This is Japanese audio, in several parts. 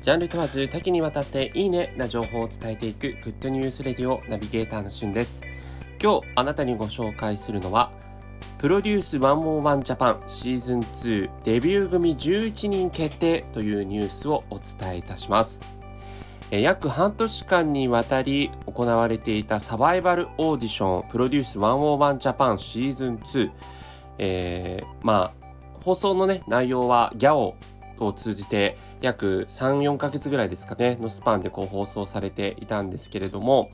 ジャンル問わず多岐にわたっていいねな情報を伝えていくグッドニュースレディオナビゲーターのしゅんです。今日あなたにご紹介するのは、プロデュース101ジャパンシーズン2デビュー組11人決定というニュースをお伝えいたします。約半年間にわたり行われていたサバイバルオーディションプロデュース101ジャパンシーズン2、えー、まあ放送のね内容はギャオを通じて約3、4ヶ月ぐらいですかね、のスパンでこう放送されていたんですけれども、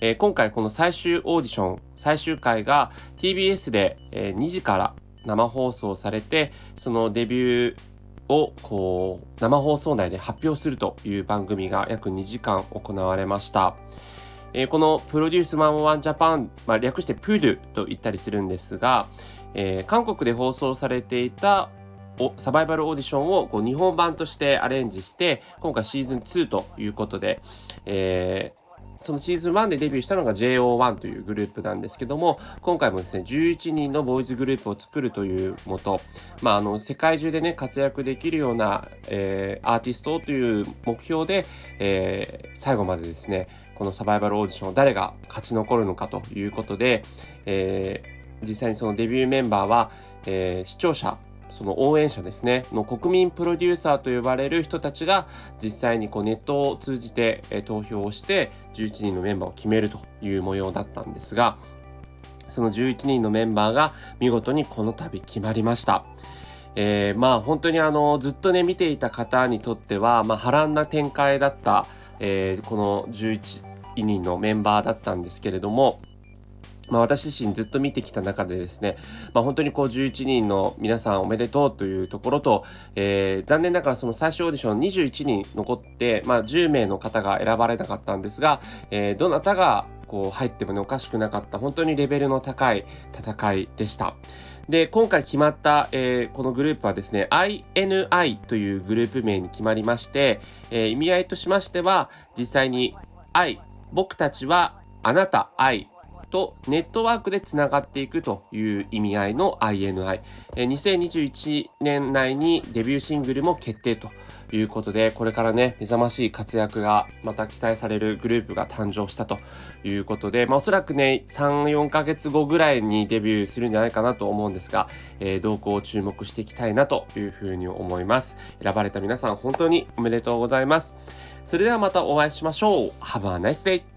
えー、今回この最終オーディション、最終回が TBS で、え、2時から生放送されて、そのデビューをこう生放送内で発表するという番組が約2時間行われました。えー、このプロデュース101ジャパン、まあ、略してプードゥと言ったりするんですが、えー、韓国で放送されていたサバイバルオーディションをこう日本版としてアレンジして、今回シーズン2ということで、えー、そのシーズン1でデビューしたのが JO1 というグループなんですけども、今回もですね、11人のボーイズグループを作るというもと、まあ、あの、世界中でね、活躍できるような、えー、アーティストという目標で、えー、最後までですね、このサバイバルオーディションを誰が勝ち残るのかということで、えー、実際にそのデビューメンバーは、え、視聴者その応援者ですね、の国民プロデューサーと呼ばれる人たちが実際にこうネットを通じて、投票をして11人のメンバーを決めるという模様だったんですが、その11人のメンバーが見事にこの度決まりました。えー、まあ本当にあのずっとね見ていた方にとっては、まあ、波乱な展開だった、え、この11人のメンバーだったんですけれども、まあ、私自身ずっと見てきた中でですね、まあ、本当にこう11人の皆さんおめでとうというところと、えー、残念ながらその最終オーディション21人残って、まあ、10名の方が選ばれなかったんですが、えー、どなたがこう入ってもねおかしくなかった本当にレベルの高い戦いでした。で、今回決まった、えー、このグループはですね、INI というグループ名に決まりまして、えー、意味合いとしましては、実際に愛、僕たちはあなた愛とネットワークでつながっていくという意味合いの INI。2021年内にデビューシングルも決定ということで、これからね、目覚ましい活躍がまた期待されるグループが誕生したということで、まあおそらくね、3、4ヶ月後ぐらいにデビューするんじゃないかなと思うんですが、えー、動向を注目していきたいなというふうに思います。選ばれた皆さん本当におめでとうございます。それではまたお会いしましょう。Have a nice day!